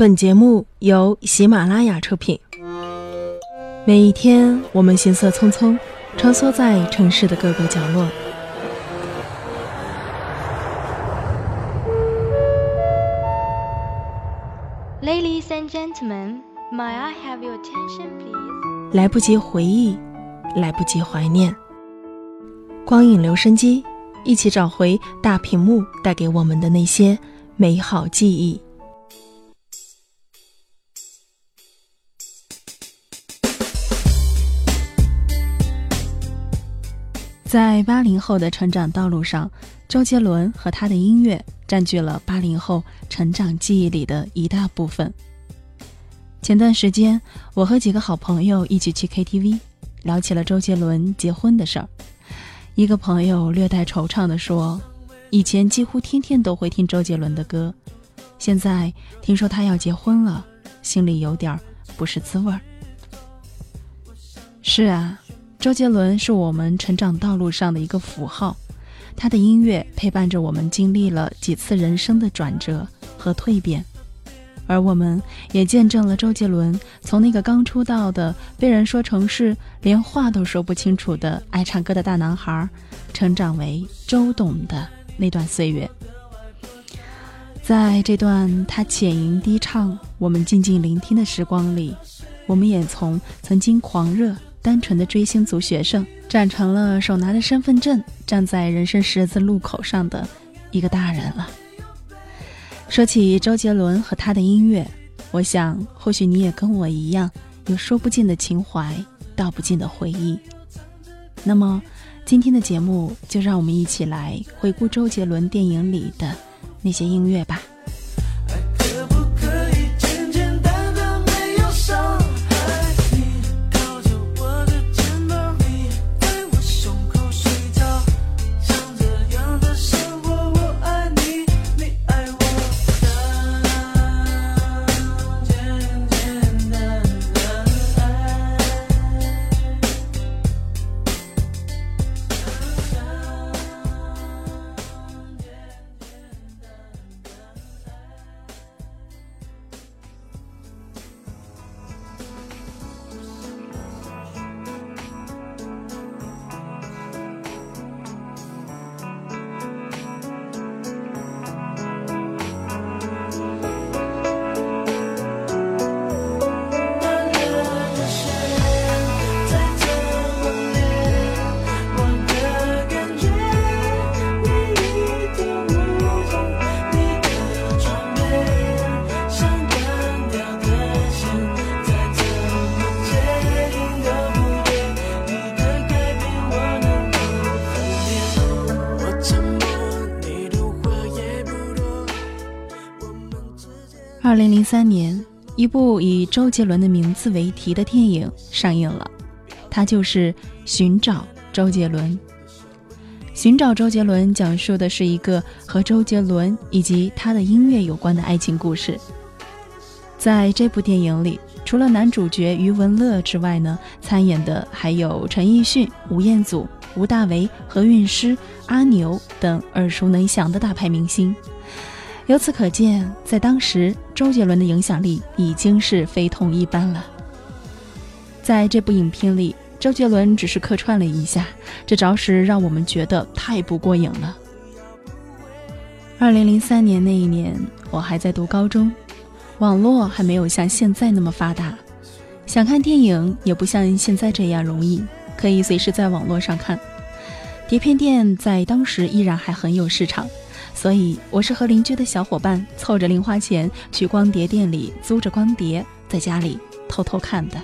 本节目由喜马拉雅出品。每一天，我们行色匆匆，穿梭在城市的各个角落。Ladies and gentlemen, may I have your attention, please? 来不及回忆，来不及怀念。光影留声机，一起找回大屏幕带给我们的那些美好记忆。在八零后的成长道路上，周杰伦和他的音乐占据了八零后成长记忆里的一大部分。前段时间，我和几个好朋友一起去 KTV，聊起了周杰伦结婚的事儿。一个朋友略带惆怅地说：“以前几乎天天都会听周杰伦的歌，现在听说他要结婚了，心里有点不是滋味儿。”是啊。周杰伦是我们成长道路上的一个符号，他的音乐陪伴着我们经历了几次人生的转折和蜕变，而我们也见证了周杰伦从那个刚出道的被人说成是连话都说不清楚的爱唱歌的大男孩，成长为周董的那段岁月。在这段他浅吟低唱、我们静静聆听的时光里，我们也从曾经狂热。单纯的追星族学生，长成了手拿着身份证，站在人生十字路口上的一个大人了。说起周杰伦和他的音乐，我想或许你也跟我一样，有说不尽的情怀，道不尽的回忆。那么，今天的节目就让我们一起来回顾周杰伦电影里的那些音乐吧。三年，一部以周杰伦的名字为题的电影上映了，它就是《寻找周杰伦》。《寻找周杰伦》讲述的是一个和周杰伦以及他的音乐有关的爱情故事。在这部电影里，除了男主角余文乐之外呢，参演的还有陈奕迅、吴彦祖、吴大维、何韵诗、阿牛等耳熟能详的大牌明星。由此可见，在当时，周杰伦的影响力已经是非同一般了。在这部影片里，周杰伦只是客串了一下，这着实让我们觉得太不过瘾了。二零零三年那一年，我还在读高中，网络还没有像现在那么发达，想看电影也不像现在这样容易，可以随时在网络上看。碟片店在当时依然还很有市场。所以，我是和邻居的小伙伴凑着零花钱去光碟店里租着光碟，在家里偷偷看的。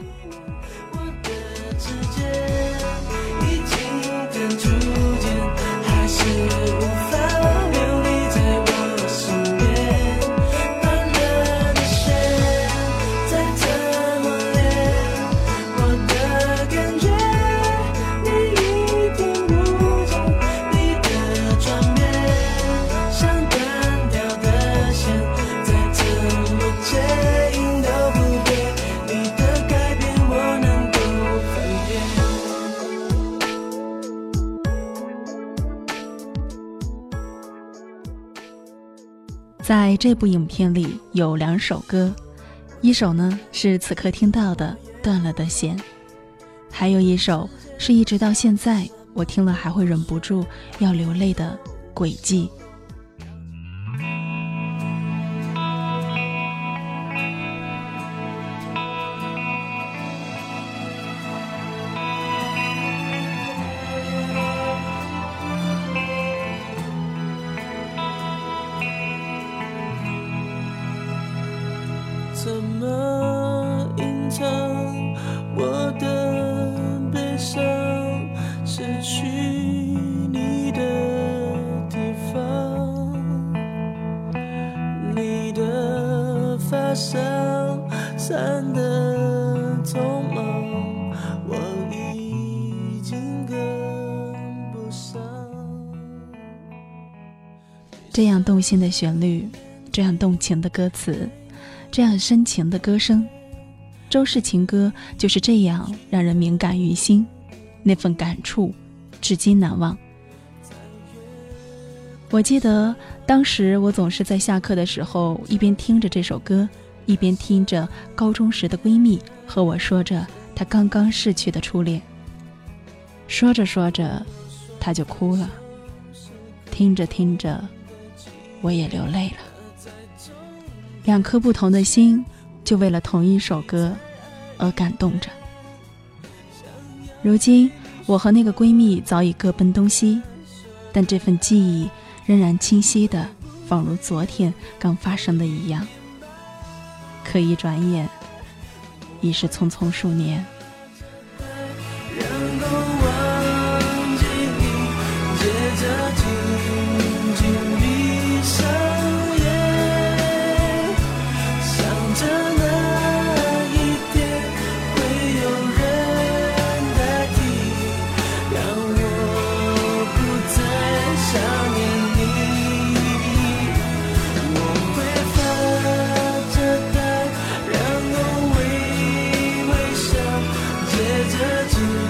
这部影片里有两首歌，一首呢是此刻听到的《断了的弦》，还有一首是一直到现在我听了还会忍不住要流泪的《轨迹》。这样动心的旋律，这样动情的歌词。这样深情的歌声，周氏情歌就是这样让人敏感于心，那份感触至今难忘。我记得当时我总是在下课的时候一边听着这首歌，一边听着高中时的闺蜜和我说着她刚刚逝去的初恋。说着说着，她就哭了；听着听着，我也流泪了。两颗不同的心，就为了同一首歌而感动着。如今，我和那个闺蜜早已各奔东西，但这份记忆仍然清晰的，仿如昨天刚发生的一样。可一转眼，已是匆匆数年。着青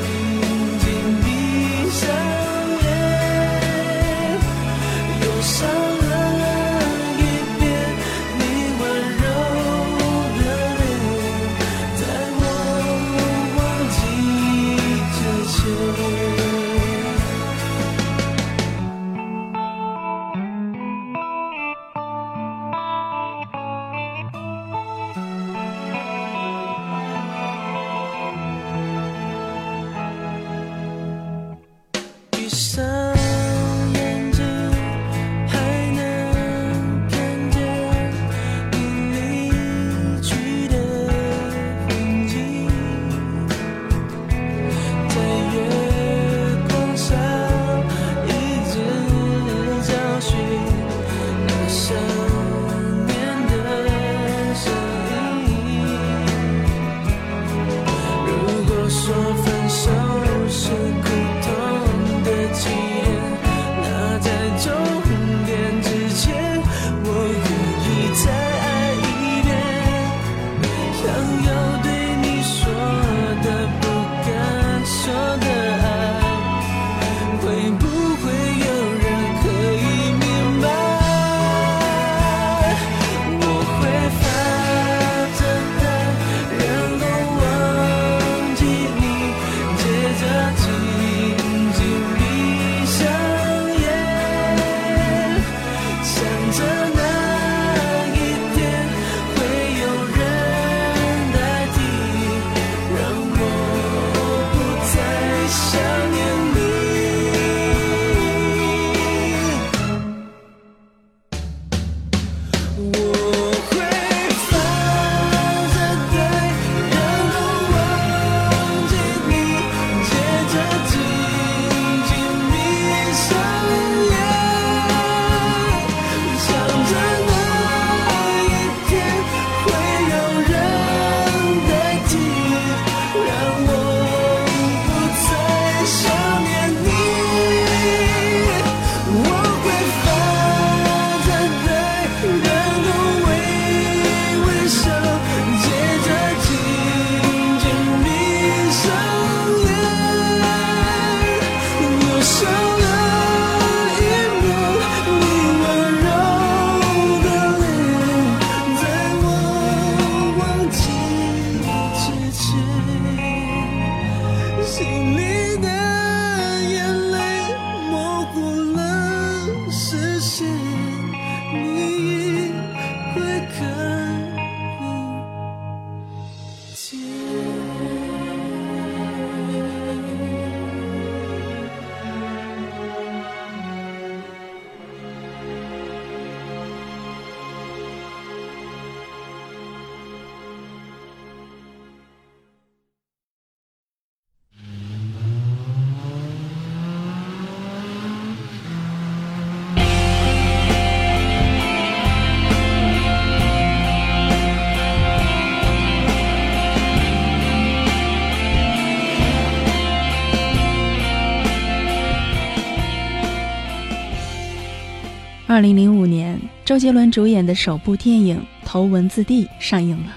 二零零五年，周杰伦主演的首部电影《头文字 D》上映了。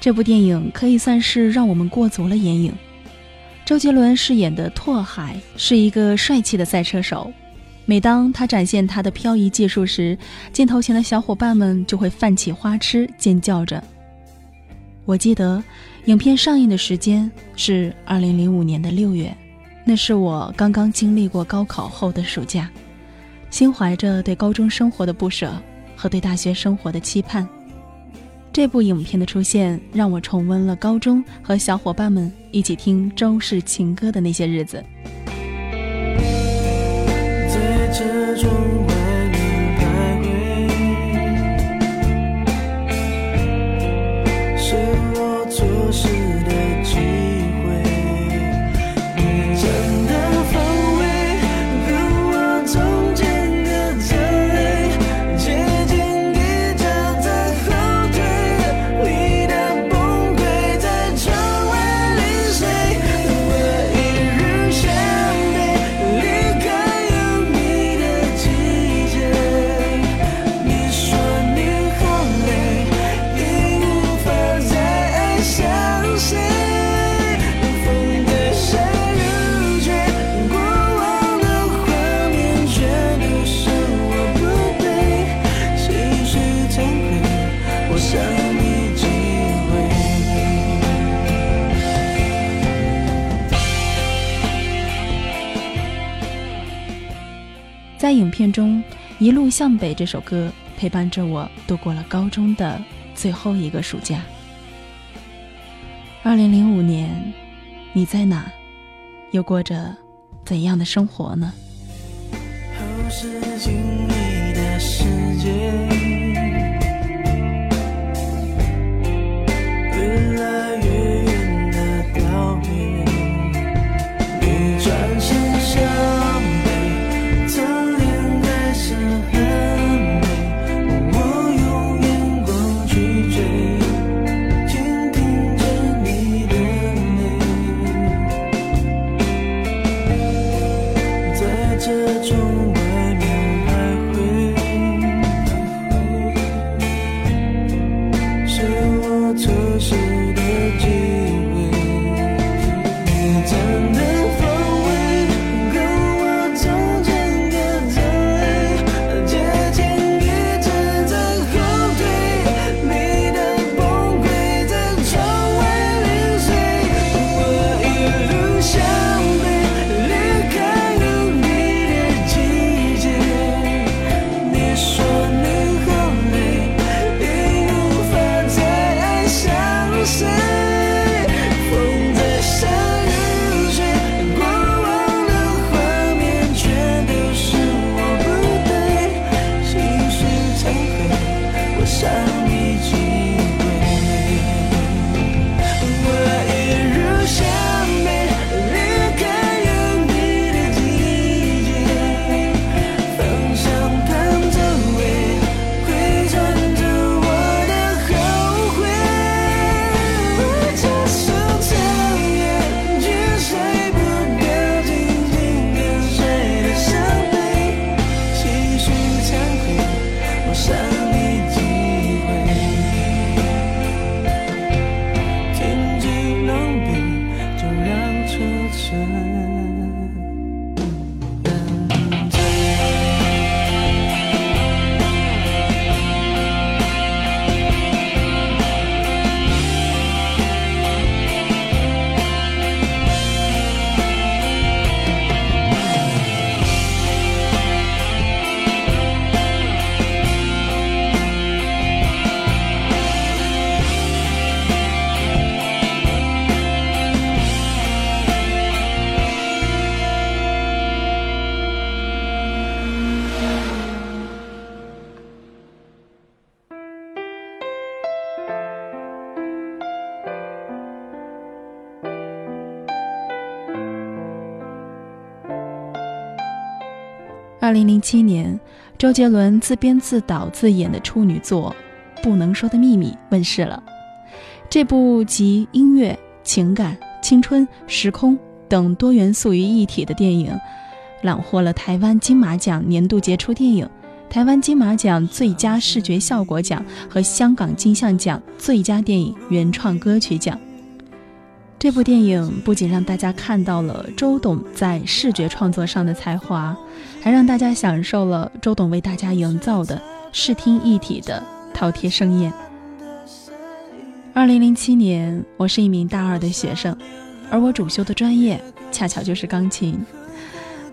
这部电影可以算是让我们过足了眼瘾。周杰伦饰演的拓海是一个帅气的赛车手，每当他展现他的漂移技术时，镜头前的小伙伴们就会泛起花痴，尖叫着。我记得，影片上映的时间是二零零五年的六月，那是我刚刚经历过高考后的暑假，心怀着对高中生活的不舍和对大学生活的期盼。这部影片的出现，让我重温了高中和小伙伴们一起听周氏情歌的那些日子。在这种。影片中，《一路向北》这首歌陪伴着我度过了高中的最后一个暑假。二零零五年，你在哪？又过着怎样的生活呢？二零零七年，周杰伦自编自导自演的处女作《不能说的秘密》问世了。这部集音乐、情感、青春、时空等多元素于一体的电影，揽获了台湾金马奖年度杰出电影、台湾金马奖最佳视觉效果奖和香港金像奖最佳电影原创歌曲奖。这部电影不仅让大家看到了周董在视觉创作上的才华，还让大家享受了周董为大家营造的视听一体的饕餮盛宴。二零零七年，我是一名大二的学生，而我主修的专业恰巧就是钢琴，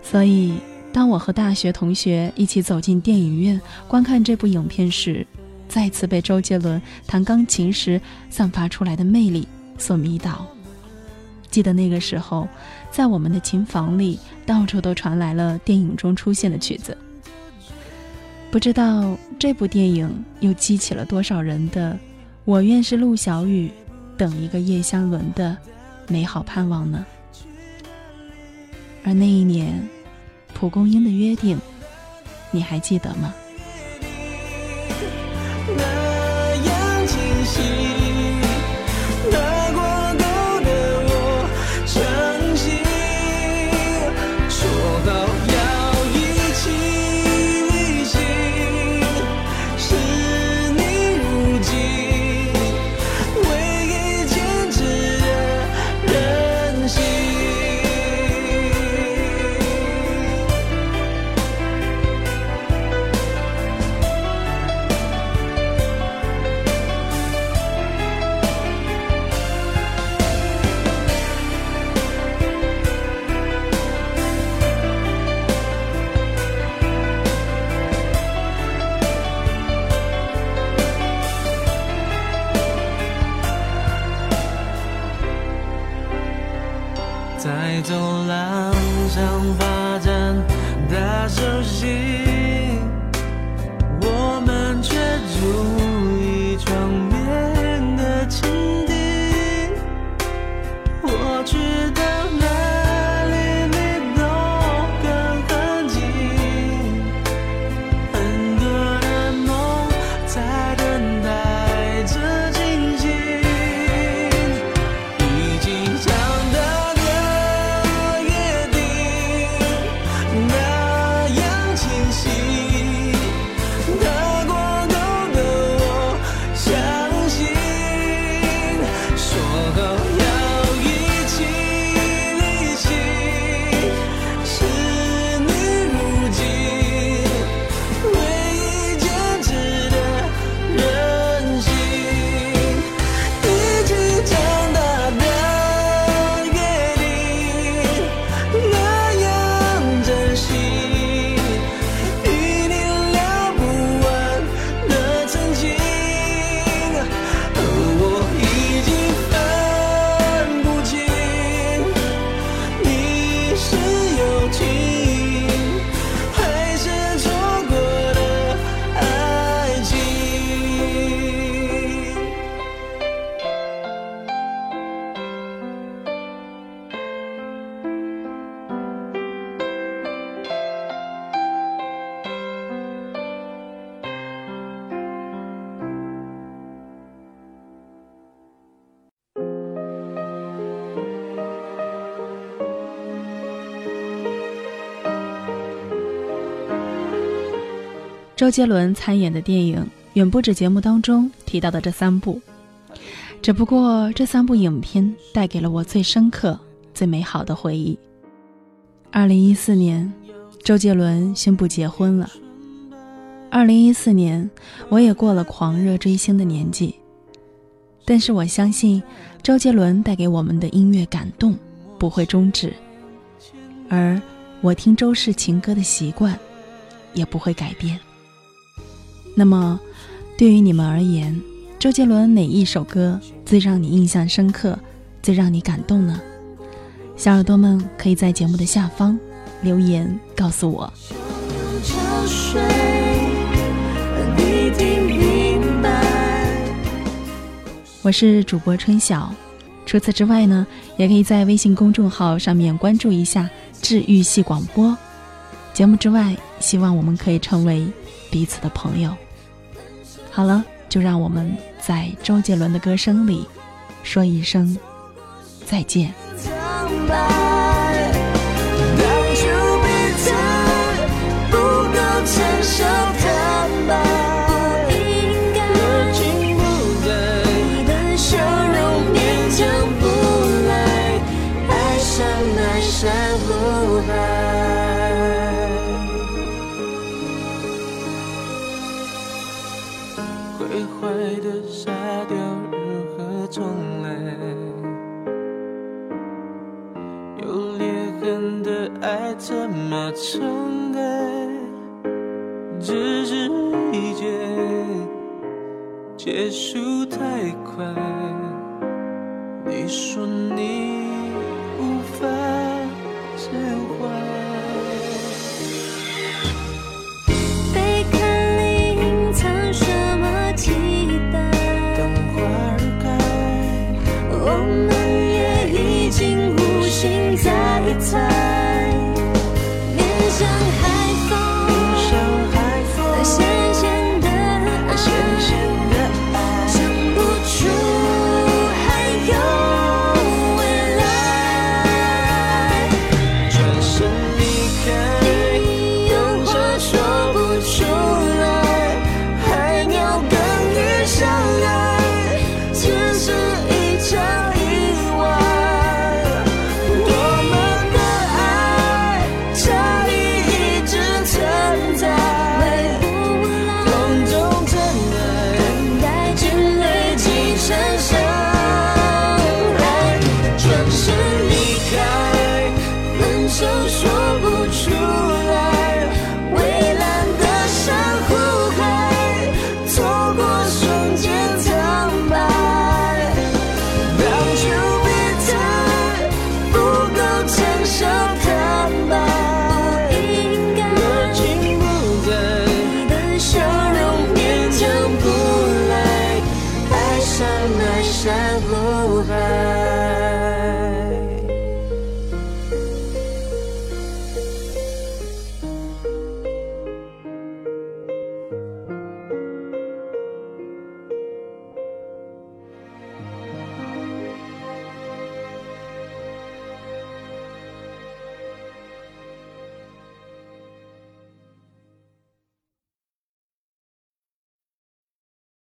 所以当我和大学同学一起走进电影院观看这部影片时，再次被周杰伦弹钢琴时散发出来的魅力所迷倒。记得那个时候，在我们的琴房里，到处都传来了电影中出现的曲子。不知道这部电影又激起了多少人的“我愿是陆小雨，等一个叶湘伦”的美好盼望呢？而那一年，蒲公英的约定，你还记得吗？周杰伦参演的电影远不止节目当中提到的这三部，只不过这三部影片带给了我最深刻、最美好的回忆。二零一四年，周杰伦宣布结婚了。二零一四年，我也过了狂热追星的年纪，但是我相信周杰伦带给我们的音乐感动不会终止，而我听周氏情歌的习惯也不会改变。那么，对于你们而言，周杰伦哪一首歌最让你印象深刻，最让你感动呢？小耳朵们可以在节目的下方留言告诉我。我是主播春晓。除此之外呢，也可以在微信公众号上面关注一下治愈系广播。节目之外，希望我们可以成为彼此的朋友。好了，就让我们在周杰伦的歌声里说一声再见。来有裂痕的爱怎么重盖只是一切结束太快你说你无法是 time